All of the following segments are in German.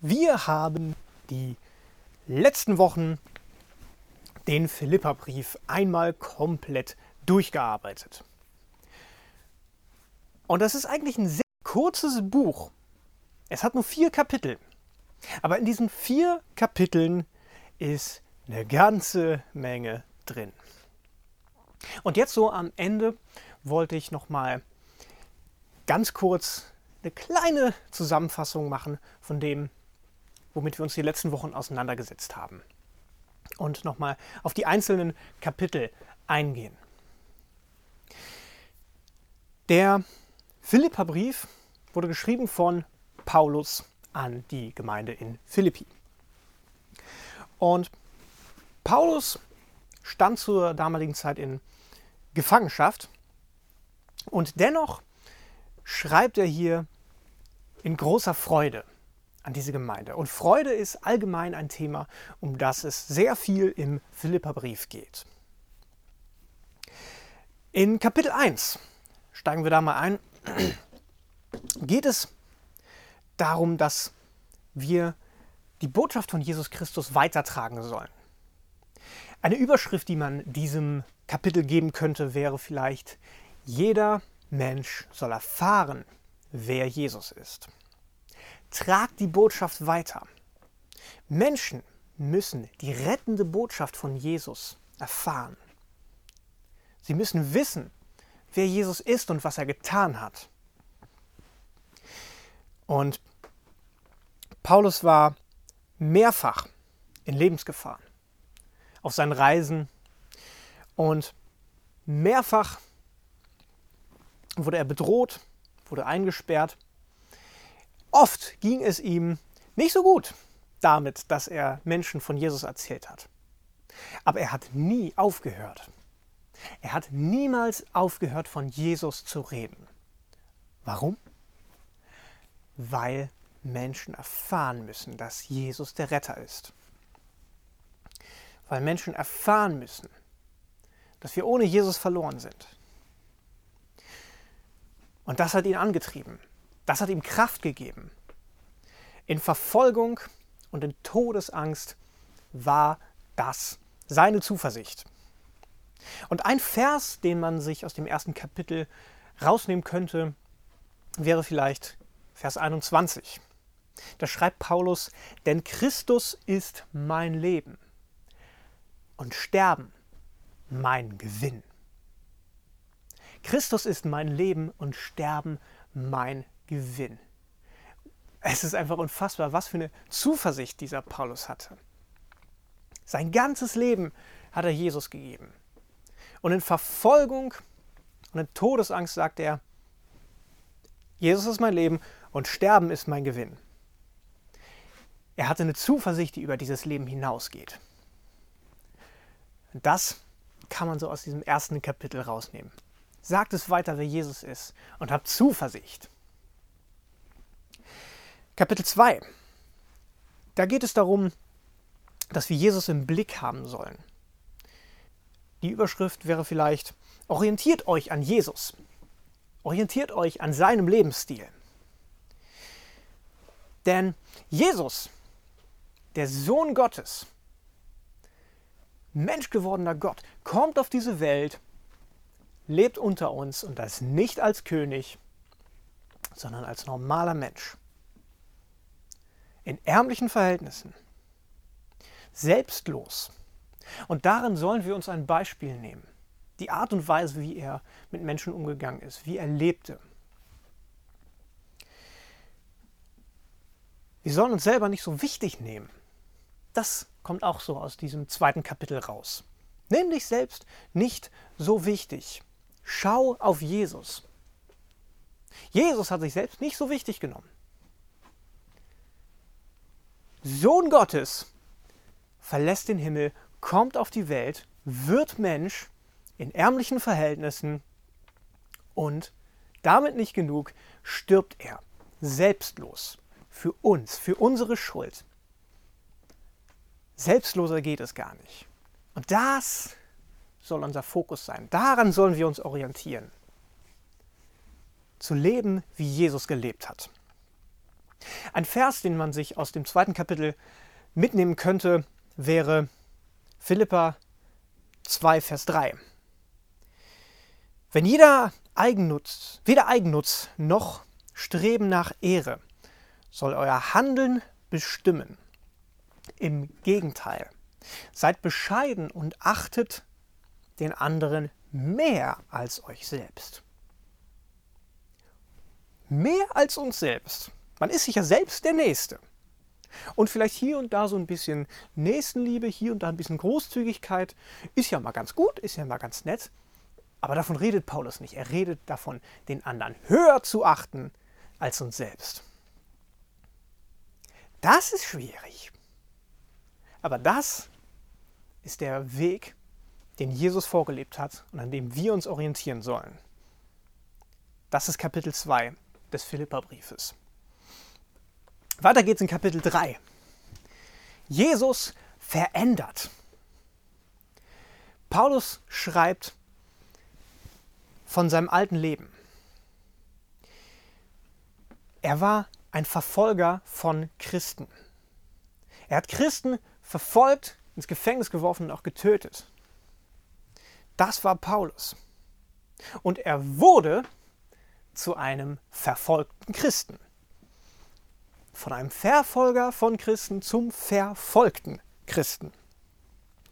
Wir haben die letzten Wochen den Philipperbrief einmal komplett durchgearbeitet. Und das ist eigentlich ein sehr kurzes Buch. Es hat nur vier Kapitel. Aber in diesen vier Kapiteln ist eine ganze Menge drin. Und jetzt so am Ende wollte ich noch mal ganz kurz eine kleine Zusammenfassung machen von dem, womit wir uns die letzten Wochen auseinandergesetzt haben. Und nochmal auf die einzelnen Kapitel eingehen. Der Philipperbrief wurde geschrieben von Paulus an die Gemeinde in Philippi. Und Paulus stand zur damaligen Zeit in Gefangenschaft und dennoch schreibt er hier in großer Freude an diese Gemeinde. Und Freude ist allgemein ein Thema, um das es sehr viel im Philipperbrief geht. In Kapitel 1, steigen wir da mal ein, geht es darum, dass wir die Botschaft von Jesus Christus weitertragen sollen. Eine Überschrift, die man diesem Kapitel geben könnte, wäre vielleicht, jeder Mensch soll erfahren, wer Jesus ist. Tragt die Botschaft weiter. Menschen müssen die rettende Botschaft von Jesus erfahren. Sie müssen wissen, wer Jesus ist und was er getan hat. Und Paulus war mehrfach in Lebensgefahr auf seinen Reisen und mehrfach wurde er bedroht, wurde eingesperrt. Oft ging es ihm nicht so gut damit, dass er Menschen von Jesus erzählt hat. Aber er hat nie aufgehört. Er hat niemals aufgehört, von Jesus zu reden. Warum? Weil Menschen erfahren müssen, dass Jesus der Retter ist. Weil Menschen erfahren müssen, dass wir ohne Jesus verloren sind. Und das hat ihn angetrieben. Das hat ihm Kraft gegeben. In Verfolgung und in Todesangst war das seine Zuversicht. Und ein Vers, den man sich aus dem ersten Kapitel rausnehmen könnte, wäre vielleicht Vers 21. Da schreibt Paulus, denn Christus ist mein Leben und Sterben mein Gewinn. Christus ist mein Leben und Sterben mein Gewinn. Es ist einfach unfassbar, was für eine Zuversicht dieser Paulus hatte. Sein ganzes Leben hat er Jesus gegeben. Und in Verfolgung und in Todesangst sagt er, Jesus ist mein Leben und Sterben ist mein Gewinn. Er hatte eine Zuversicht, die über dieses Leben hinausgeht. Das kann man so aus diesem ersten Kapitel rausnehmen. Sagt es weiter, wer Jesus ist und habt Zuversicht. Kapitel 2. Da geht es darum, dass wir Jesus im Blick haben sollen. Die Überschrift wäre vielleicht, orientiert euch an Jesus. Orientiert euch an seinem Lebensstil. Denn Jesus, der Sohn Gottes, menschgewordener Gott, kommt auf diese Welt lebt unter uns und das nicht als König, sondern als normaler Mensch. In ärmlichen Verhältnissen. Selbstlos. Und darin sollen wir uns ein Beispiel nehmen. Die Art und Weise, wie er mit Menschen umgegangen ist, wie er lebte. Wir sollen uns selber nicht so wichtig nehmen. Das kommt auch so aus diesem zweiten Kapitel raus. Nimm dich selbst nicht so wichtig. Schau auf Jesus. Jesus hat sich selbst nicht so wichtig genommen. Sohn Gottes verlässt den Himmel, kommt auf die Welt, wird Mensch in ärmlichen Verhältnissen und damit nicht genug, stirbt er selbstlos für uns, für unsere Schuld. Selbstloser geht es gar nicht. Und das soll unser Fokus sein. Daran sollen wir uns orientieren. Zu leben, wie Jesus gelebt hat. Ein Vers, den man sich aus dem zweiten Kapitel mitnehmen könnte, wäre Philippa 2, Vers 3. Wenn jeder Eigennutz, weder Eigennutz noch Streben nach Ehre soll euer Handeln bestimmen. Im Gegenteil, seid bescheiden und achtet den anderen mehr als euch selbst. Mehr als uns selbst. Man ist sich ja selbst der Nächste. Und vielleicht hier und da so ein bisschen Nächstenliebe, hier und da ein bisschen Großzügigkeit ist ja mal ganz gut, ist ja mal ganz nett. Aber davon redet Paulus nicht. Er redet davon, den anderen höher zu achten als uns selbst. Das ist schwierig. Aber das ist der Weg, den Jesus vorgelebt hat und an dem wir uns orientieren sollen. Das ist Kapitel 2 des Philipperbriefes. Weiter geht's in Kapitel 3. Jesus verändert. Paulus schreibt von seinem alten Leben. Er war ein Verfolger von Christen. Er hat Christen verfolgt, ins Gefängnis geworfen und auch getötet. Das war Paulus. Und er wurde zu einem verfolgten Christen von einem Verfolger von Christen zum verfolgten Christen.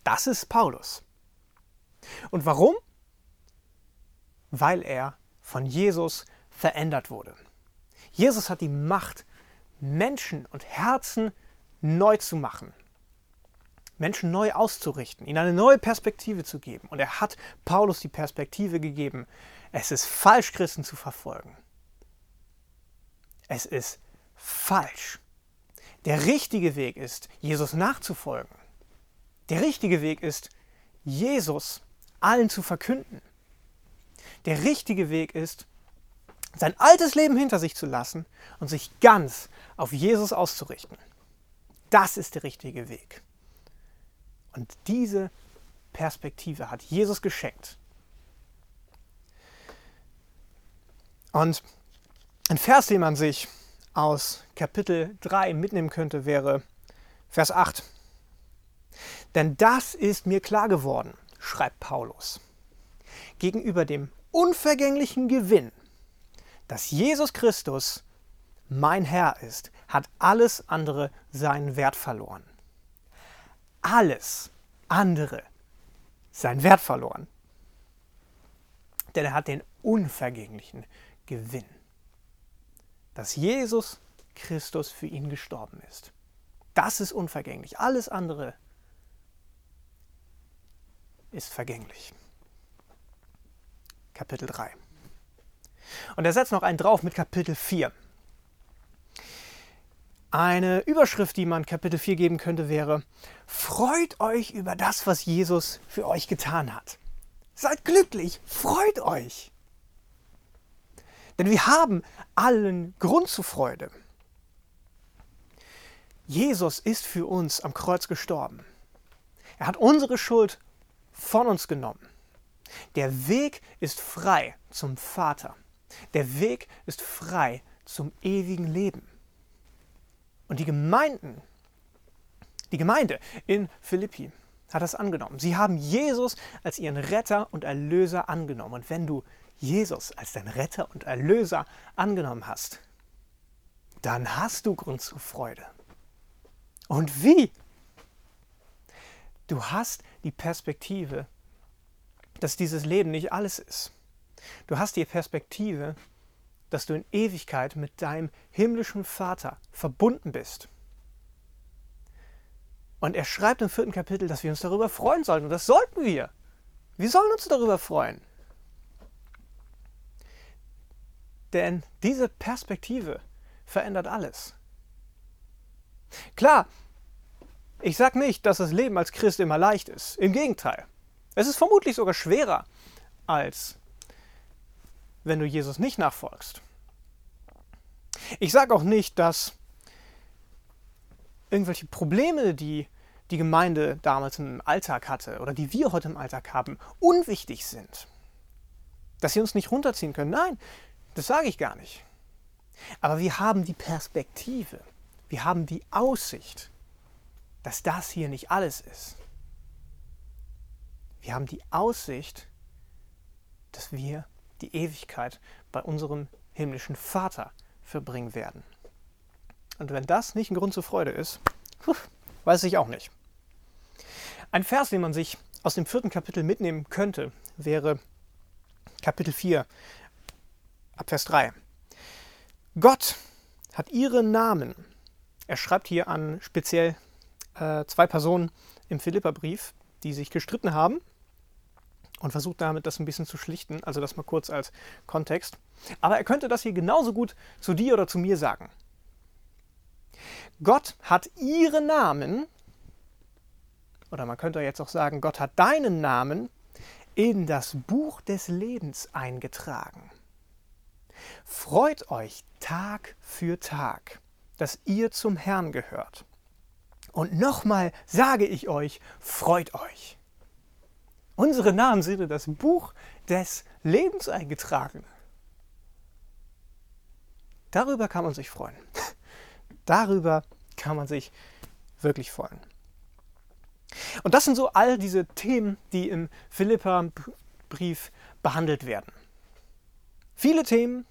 Das ist Paulus. Und warum? Weil er von Jesus verändert wurde. Jesus hat die Macht, Menschen und Herzen neu zu machen. Menschen neu auszurichten, ihnen eine neue Perspektive zu geben. Und er hat Paulus die Perspektive gegeben, es ist falsch, Christen zu verfolgen. Es ist falsch. Der richtige Weg ist, Jesus nachzufolgen. Der richtige Weg ist, Jesus allen zu verkünden. Der richtige Weg ist, sein altes Leben hinter sich zu lassen und sich ganz auf Jesus auszurichten. Das ist der richtige Weg. Und diese Perspektive hat Jesus geschenkt. Und ein Vers, den man sich aus Kapitel 3 mitnehmen könnte, wäre Vers 8. Denn das ist mir klar geworden, schreibt Paulus, gegenüber dem unvergänglichen Gewinn, dass Jesus Christus mein Herr ist, hat alles andere seinen Wert verloren. Alles andere seinen Wert verloren. Denn er hat den unvergänglichen Gewinn dass Jesus Christus für ihn gestorben ist. Das ist unvergänglich. Alles andere ist vergänglich. Kapitel 3. Und er setzt noch einen drauf mit Kapitel 4. Eine Überschrift, die man Kapitel 4 geben könnte, wäre, freut euch über das, was Jesus für euch getan hat. Seid glücklich, freut euch. Denn wir haben allen Grund zur Freude. Jesus ist für uns am Kreuz gestorben. Er hat unsere Schuld von uns genommen. Der Weg ist frei zum Vater. Der Weg ist frei zum ewigen Leben. Und die Gemeinden, die Gemeinde in Philippi hat das angenommen. Sie haben Jesus als ihren Retter und Erlöser angenommen. Und wenn du Jesus als dein Retter und Erlöser angenommen hast, dann hast du Grund zur Freude. Und wie? Du hast die Perspektive, dass dieses Leben nicht alles ist. Du hast die Perspektive, dass du in Ewigkeit mit deinem himmlischen Vater verbunden bist. Und er schreibt im vierten Kapitel, dass wir uns darüber freuen sollen. Und das sollten wir. Wir sollen uns darüber freuen. Denn diese Perspektive verändert alles. Klar, ich sage nicht, dass das Leben als Christ immer leicht ist. Im Gegenteil. Es ist vermutlich sogar schwerer, als wenn du Jesus nicht nachfolgst. Ich sage auch nicht, dass irgendwelche Probleme, die die Gemeinde damals im Alltag hatte oder die wir heute im Alltag haben, unwichtig sind. Dass sie uns nicht runterziehen können. Nein, das sage ich gar nicht. Aber wir haben die Perspektive, wir haben die Aussicht, dass das hier nicht alles ist. Wir haben die Aussicht, dass wir die Ewigkeit bei unserem himmlischen Vater verbringen werden. Und wenn das nicht ein Grund zur Freude ist, weiß ich auch nicht. Ein Vers, den man sich aus dem vierten Kapitel mitnehmen könnte, wäre Kapitel 4, Abvers 3. Gott hat ihren Namen, er schreibt hier an speziell äh, zwei Personen im Philipperbrief, die sich gestritten haben und versucht damit das ein bisschen zu schlichten, also das mal kurz als Kontext. Aber er könnte das hier genauso gut zu dir oder zu mir sagen. Gott hat ihren Namen, oder man könnte jetzt auch sagen, Gott hat deinen Namen in das Buch des Lebens eingetragen. Freut euch Tag für Tag, dass ihr zum Herrn gehört. Und nochmal sage ich euch, freut euch. Unsere Namen sind in das Buch des Lebens eingetragen. Darüber kann man sich freuen. Darüber kann man sich wirklich freuen. Und das sind so all diese Themen, die im Philippa-Brief behandelt werden. Viele Themen,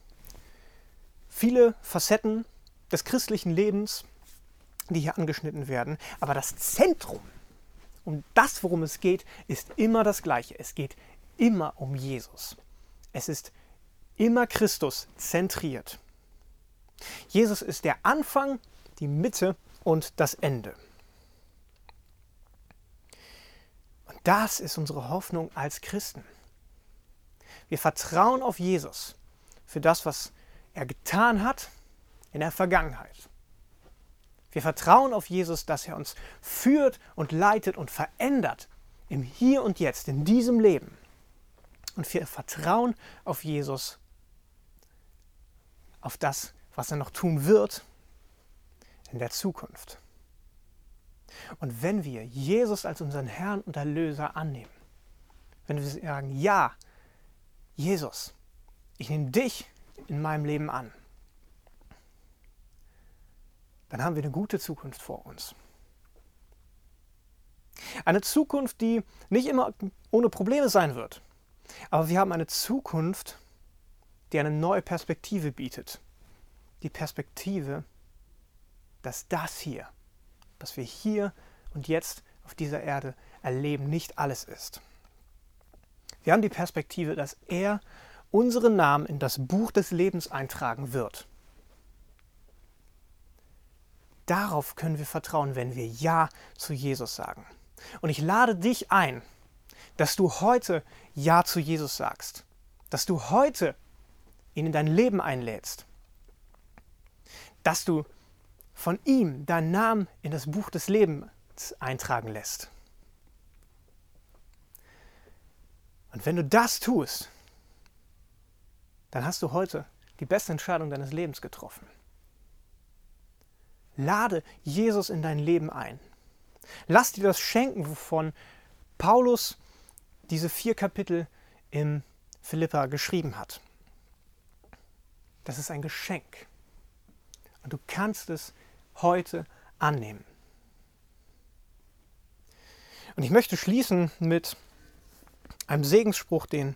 viele Facetten des christlichen Lebens, die hier angeschnitten werden. Aber das Zentrum, um das, worum es geht, ist immer das gleiche. Es geht immer um Jesus. Es ist immer Christus zentriert. Jesus ist der Anfang, die Mitte und das Ende. Und das ist unsere Hoffnung als Christen. Wir vertrauen auf Jesus für das, was er getan hat in der Vergangenheit. Wir vertrauen auf Jesus, dass er uns führt und leitet und verändert im Hier und Jetzt, in diesem Leben. Und wir vertrauen auf Jesus, auf das, was er noch tun wird in der Zukunft. Und wenn wir Jesus als unseren Herrn und Erlöser annehmen, wenn wir sagen, ja, Jesus, ich nehme dich in meinem Leben an, dann haben wir eine gute Zukunft vor uns. Eine Zukunft, die nicht immer ohne Probleme sein wird, aber wir haben eine Zukunft, die eine neue Perspektive bietet. Die Perspektive, dass das hier, was wir hier und jetzt auf dieser Erde erleben, nicht alles ist. Wir haben die Perspektive, dass er unseren Namen in das Buch des Lebens eintragen wird. Darauf können wir vertrauen, wenn wir Ja zu Jesus sagen. Und ich lade dich ein, dass du heute Ja zu Jesus sagst, dass du heute ihn in dein Leben einlädst, dass du von ihm deinen Namen in das Buch des Lebens eintragen lässt. Und wenn du das tust, dann hast du heute die beste Entscheidung deines Lebens getroffen. Lade Jesus in dein Leben ein. Lass dir das schenken, wovon Paulus diese vier Kapitel im Philippa geschrieben hat. Das ist ein Geschenk. Und du kannst es heute annehmen. Und ich möchte schließen mit einem Segensspruch, den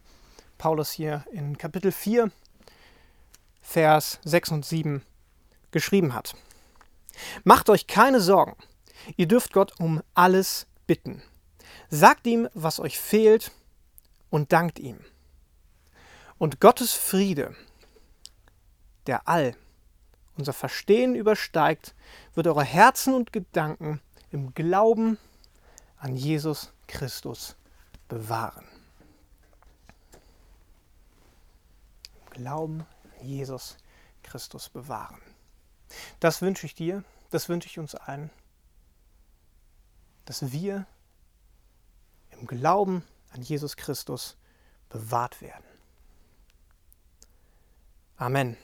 Paulus hier in Kapitel 4, Vers 6 und 7 geschrieben hat. Macht euch keine Sorgen, ihr dürft Gott um alles bitten. Sagt ihm, was euch fehlt und dankt ihm. Und Gottes Friede, der all unser Verstehen übersteigt, wird eure Herzen und Gedanken im Glauben an Jesus Christus bewahren. Glauben Jesus Christus bewahren. Das wünsche ich dir, das wünsche ich uns allen, dass wir im Glauben an Jesus Christus bewahrt werden. Amen.